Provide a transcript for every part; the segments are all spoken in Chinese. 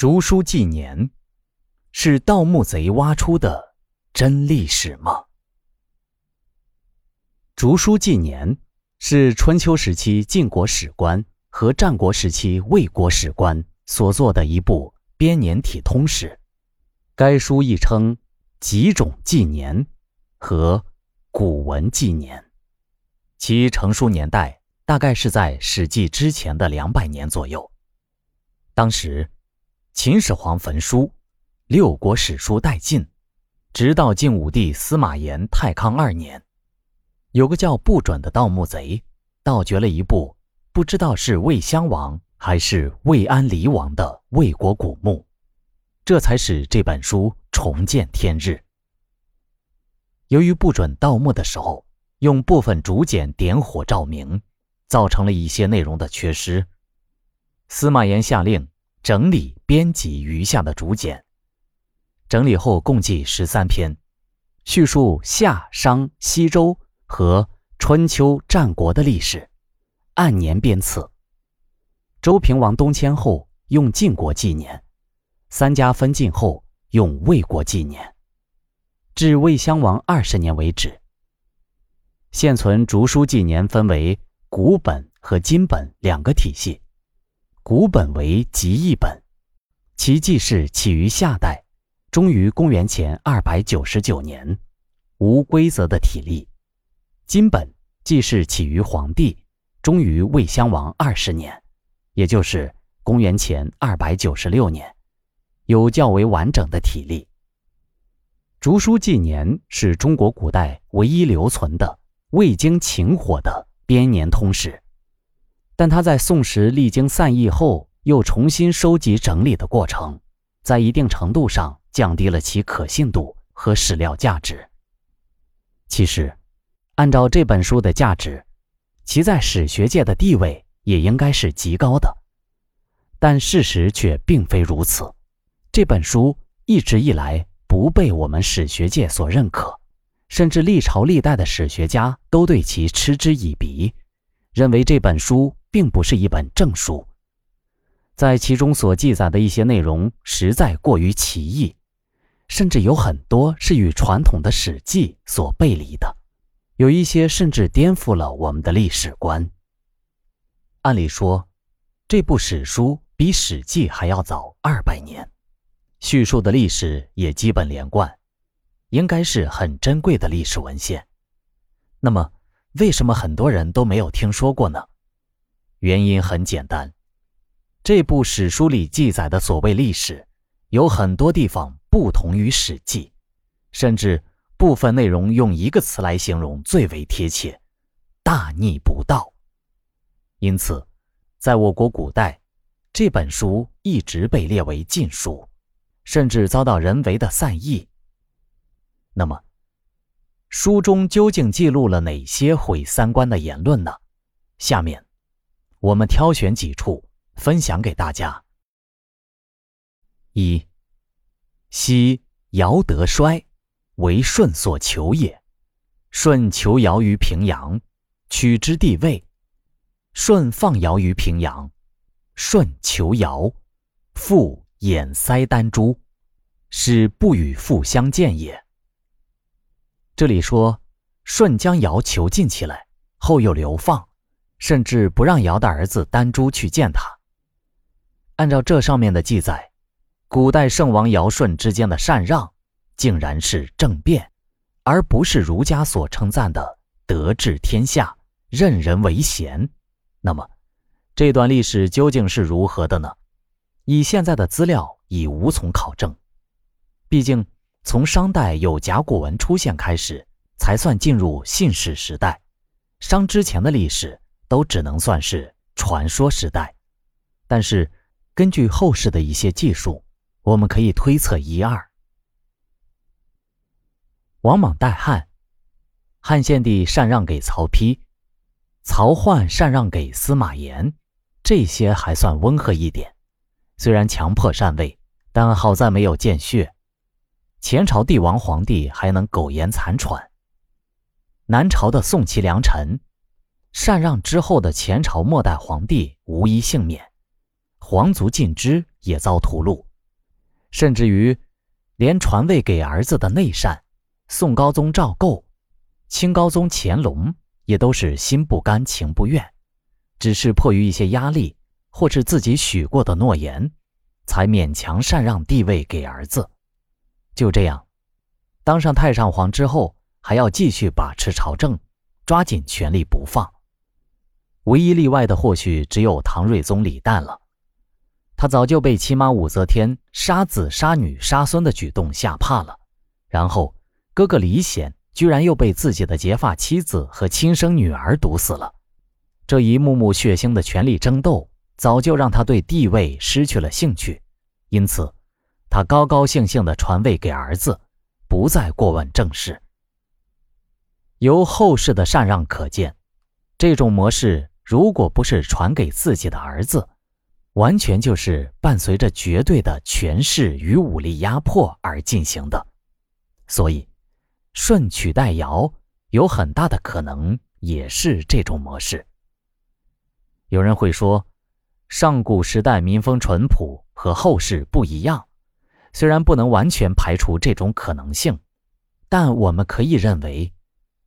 竹书纪年是盗墓贼挖出的真历史吗？竹书纪年是春秋时期晋国史官和战国时期魏国史官所作的一部编年体通史。该书亦称《几种纪年》和《古文纪年》，其成书年代。大概是在《史记》之前的两百年左右。当时，秦始皇焚书，六国史书殆尽，直到晋武帝司马炎太康二年，有个叫不准的盗墓贼，盗掘了一部不知道是魏襄王还是魏安离王的魏国古墓，这才使这本书重见天日。由于不准盗墓的时候用部分竹简点火照明。造成了一些内容的缺失。司马炎下令整理编辑余下的竹简，整理后共计十三篇，叙述夏、商、西周和春秋战国的历史，按年编次。周平王东迁后用晋国纪年，三家分晋后用魏国纪年，至魏襄王二十年为止。现存竹书纪年分为。古本和今本两个体系，古本为集义本，其记事起于夏代，终于公元前二百九十九年，无规则的体例；今本记事起于黄帝，终于魏襄王二十年，也就是公元前二百九十六年，有较为完整的体例。竹书纪年是中国古代唯一留存的未经秦火的。编年通史，但他在宋时历经散佚后，又重新收集整理的过程，在一定程度上降低了其可信度和史料价值。其实，按照这本书的价值，其在史学界的地位也应该是极高的，但事实却并非如此。这本书一直以来不被我们史学界所认可。甚至历朝历代的史学家都对其嗤之以鼻，认为这本书并不是一本正书，在其中所记载的一些内容实在过于奇异，甚至有很多是与传统的《史记》所背离的，有一些甚至颠覆了我们的历史观。按理说，这部史书比《史记》还要早二百年，叙述的历史也基本连贯。应该是很珍贵的历史文献，那么为什么很多人都没有听说过呢？原因很简单，这部史书里记载的所谓历史，有很多地方不同于《史记》，甚至部分内容用一个词来形容最为贴切：大逆不道。因此，在我国古代，这本书一直被列为禁书，甚至遭到人为的散佚。那么，书中究竟记录了哪些毁三观的言论呢？下面，我们挑选几处分享给大家。一，昔尧得衰，为舜所求也。舜求尧于平阳，取之地位。舜放尧于平阳，舜求尧，复掩塞丹珠，使不与父相见也。这里说，舜将尧囚禁起来，后又流放，甚至不让尧的儿子丹朱去见他。按照这上面的记载，古代圣王尧舜之间的禅让，竟然是政变，而不是儒家所称赞的德治天下、任人唯贤。那么，这段历史究竟是如何的呢？以现在的资料已无从考证，毕竟。从商代有甲骨文出现开始，才算进入信史时代。商之前的历史都只能算是传说时代。但是，根据后世的一些记述，我们可以推测一二。王莽代汉，汉献帝禅让给曹丕，曹奂禅让给司马炎，这些还算温和一点。虽然强迫禅位，但好在没有见血。前朝帝王皇帝还能苟延残喘，南朝的宋齐梁陈禅让之后的前朝末代皇帝无一幸免，皇族尽知也遭屠戮，甚至于连传位给儿子的内禅，宋高宗赵构、清高宗乾隆也都是心不甘情不愿，只是迫于一些压力，或是自己许过的诺言，才勉强禅让帝位给儿子。就这样，当上太上皇之后，还要继续把持朝政，抓紧权力不放。唯一例外的，或许只有唐睿宗李旦了。他早就被亲妈武则天杀子杀女杀孙的举动吓怕了，然后哥哥李显居然又被自己的结发妻子和亲生女儿毒死了。这一幕幕血腥的权力争斗，早就让他对地位失去了兴趣，因此，他高高兴兴地传位给儿子，不再过问政事。由后世的禅让可见，这种模式如果不是传给自己的儿子，完全就是伴随着绝对的权势与武力压迫而进行的，所以舜取代尧有很大的可能也是这种模式。有人会说，上古时代民风淳朴和后世不一样，虽然不能完全排除这种可能性，但我们可以认为，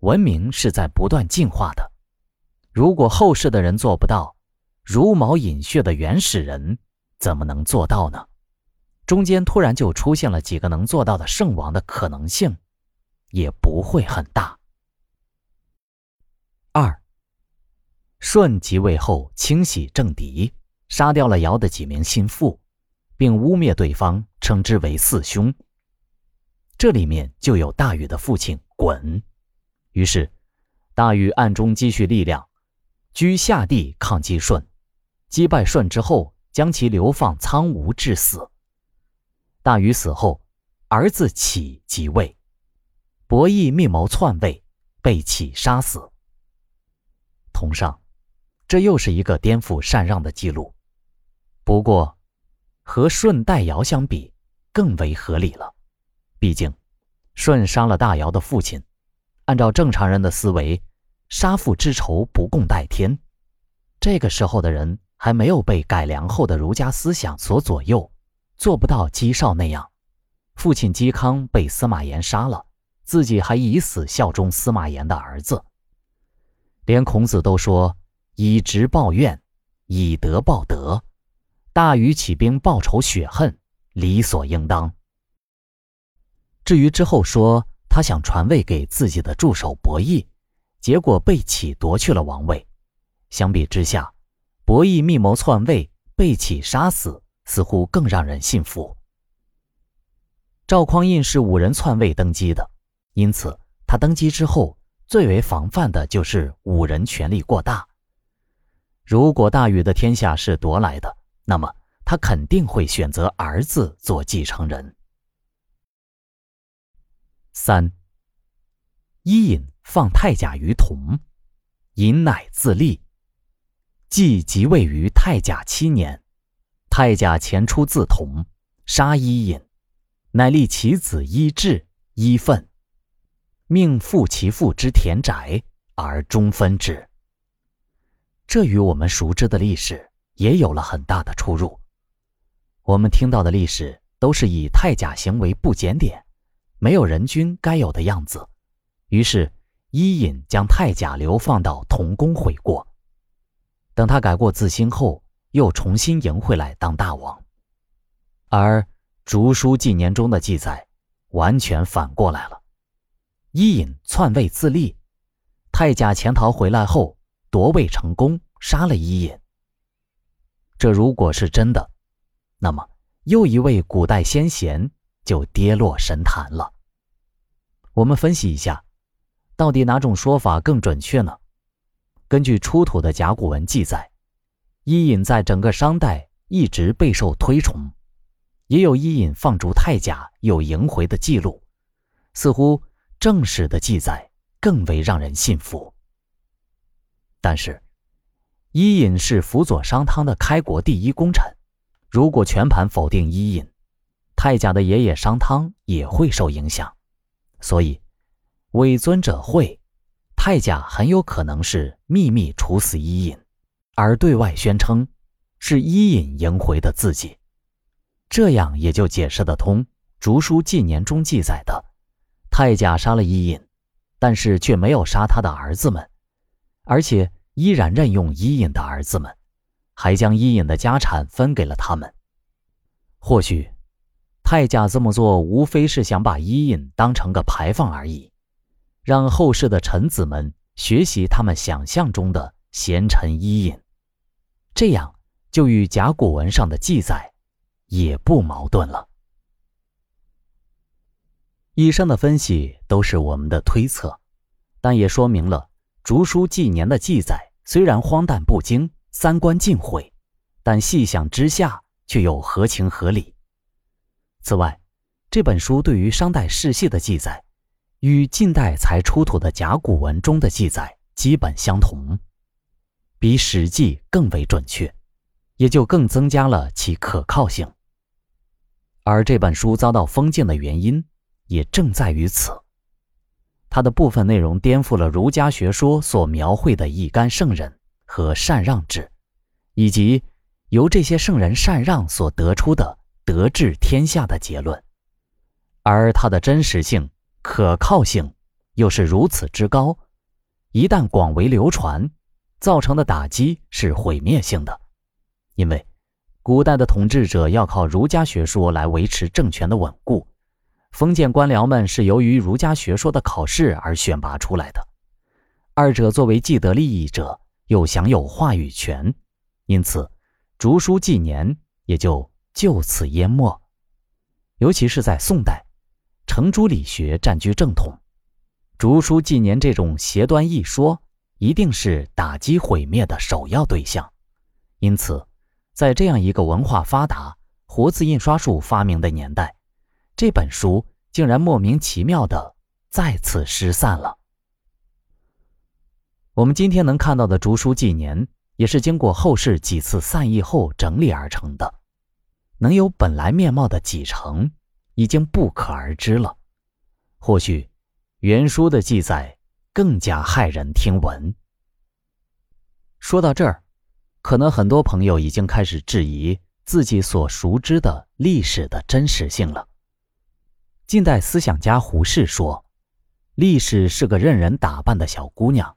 文明是在不断进化的。如果后世的人做不到，茹毛饮血的原始人怎么能做到呢？中间突然就出现了几个能做到的圣王的可能性，也不会很大。二，舜即位后清洗政敌，杀掉了尧的几名心腹，并污蔑对方，称之为四凶。这里面就有大禹的父亲鲧。于是，大禹暗中积蓄力量，居下地抗击舜。击败舜之后，将其流放苍梧致死。大禹死后，儿子启即位，伯益密谋篡位，被启杀死。同上，这又是一个颠覆禅让的记录。不过，和舜代尧相比，更为合理了。毕竟，舜杀了大尧的父亲，按照正常人的思维，杀父之仇不共戴天。这个时候的人。还没有被改良后的儒家思想所左右，做不到姬少那样。父亲嵇康被司马炎杀了，自己还以死效忠司马炎的儿子。连孔子都说：“以直报怨，以德报德。”大禹起兵报仇雪恨，理所应当。至于之后说他想传位给自己的助手伯益，结果被启夺去了王位，相比之下。伯益密谋篡位，被启杀死，似乎更让人信服。赵匡胤是五人篡位登基的，因此他登基之后最为防范的就是五人权力过大。如果大禹的天下是夺来的，那么他肯定会选择儿子做继承人。三，伊尹放太甲于铜，尹乃自立。即即位于太甲七年，太甲前出自同，杀伊尹，乃立其子伊稚、伊奋，命复其父之田宅，而中分之。这与我们熟知的历史也有了很大的出入。我们听到的历史都是以太甲行为不检点，没有人君该有的样子，于是伊尹将太甲流放到同宫悔过。等他改过自新后，又重新迎回来当大王。而《竹书纪年》中的记载完全反过来了：伊尹篡位自立，太甲潜逃回来后夺位成功，杀了伊尹。这如果是真的，那么又一位古代先贤就跌落神坛了。我们分析一下，到底哪种说法更准确呢？根据出土的甲骨文记载，伊尹在整个商代一直备受推崇，也有伊尹放逐太甲又迎回的记录，似乎正史的记载更为让人信服。但是，伊尹是辅佐商汤的开国第一功臣，如果全盘否定伊尹，太甲的爷爷商汤也会受影响，所以，伪尊者讳。太甲很有可能是秘密处死伊尹，而对外宣称是伊尹迎回的自己。这样也就解释得通《竹书纪年》中记载的，太甲杀了伊尹，但是却没有杀他的儿子们，而且依然任用伊尹的儿子们，还将伊尹的家产分给了他们。或许，太甲这么做无非是想把伊尹当成个牌坊而已，让后世的臣子们学习他们想象中的贤臣伊尹，这样就与甲骨文上的记载。也不矛盾了。以上的分析都是我们的推测，但也说明了《竹书纪年》的记载虽然荒诞不经、三观尽毁，但细想之下却又合情合理。此外，这本书对于商代世系的记载，与近代才出土的甲骨文中的记载基本相同，比《史记》更为准确，也就更增加了其可靠性。而这本书遭到封禁的原因，也正在于此。它的部分内容颠覆了儒家学说所描绘的一干圣人和禅让制，以及由这些圣人禅让所得出的德治天下的结论。而它的真实性、可靠性又是如此之高，一旦广为流传，造成的打击是毁灭性的，因为。古代的统治者要靠儒家学说来维持政权的稳固，封建官僚们是由于儒家学说的考试而选拔出来的，二者作为既得利益者又享有话语权，因此竹书纪年也就就此淹没。尤其是在宋代，程朱理学占据正统，竹书纪年这种邪端异说一定是打击毁灭的首要对象，因此。在这样一个文化发达、活字印刷术发明的年代，这本书竟然莫名其妙的再次失散了。我们今天能看到的《竹书纪年》，也是经过后世几次散佚后整理而成的，能有本来面貌的几成，已经不可而知了。或许，原书的记载更加骇人听闻。说到这儿。可能很多朋友已经开始质疑自己所熟知的历史的真实性了。近代思想家胡适说：“历史是个任人打扮的小姑娘，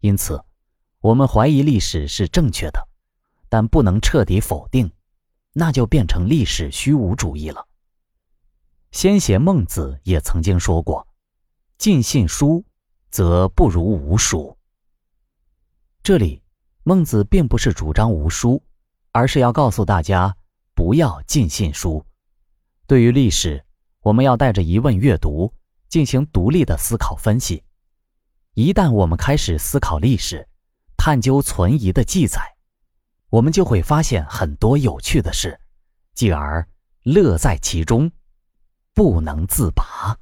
因此，我们怀疑历史是正确的，但不能彻底否定，那就变成历史虚无主义了。”先贤孟子也曾经说过：“尽信书，则不如无书。”这里。孟子并不是主张无书，而是要告诉大家不要尽信书。对于历史，我们要带着疑问阅读，进行独立的思考分析。一旦我们开始思考历史，探究存疑的记载，我们就会发现很多有趣的事，继而乐在其中，不能自拔。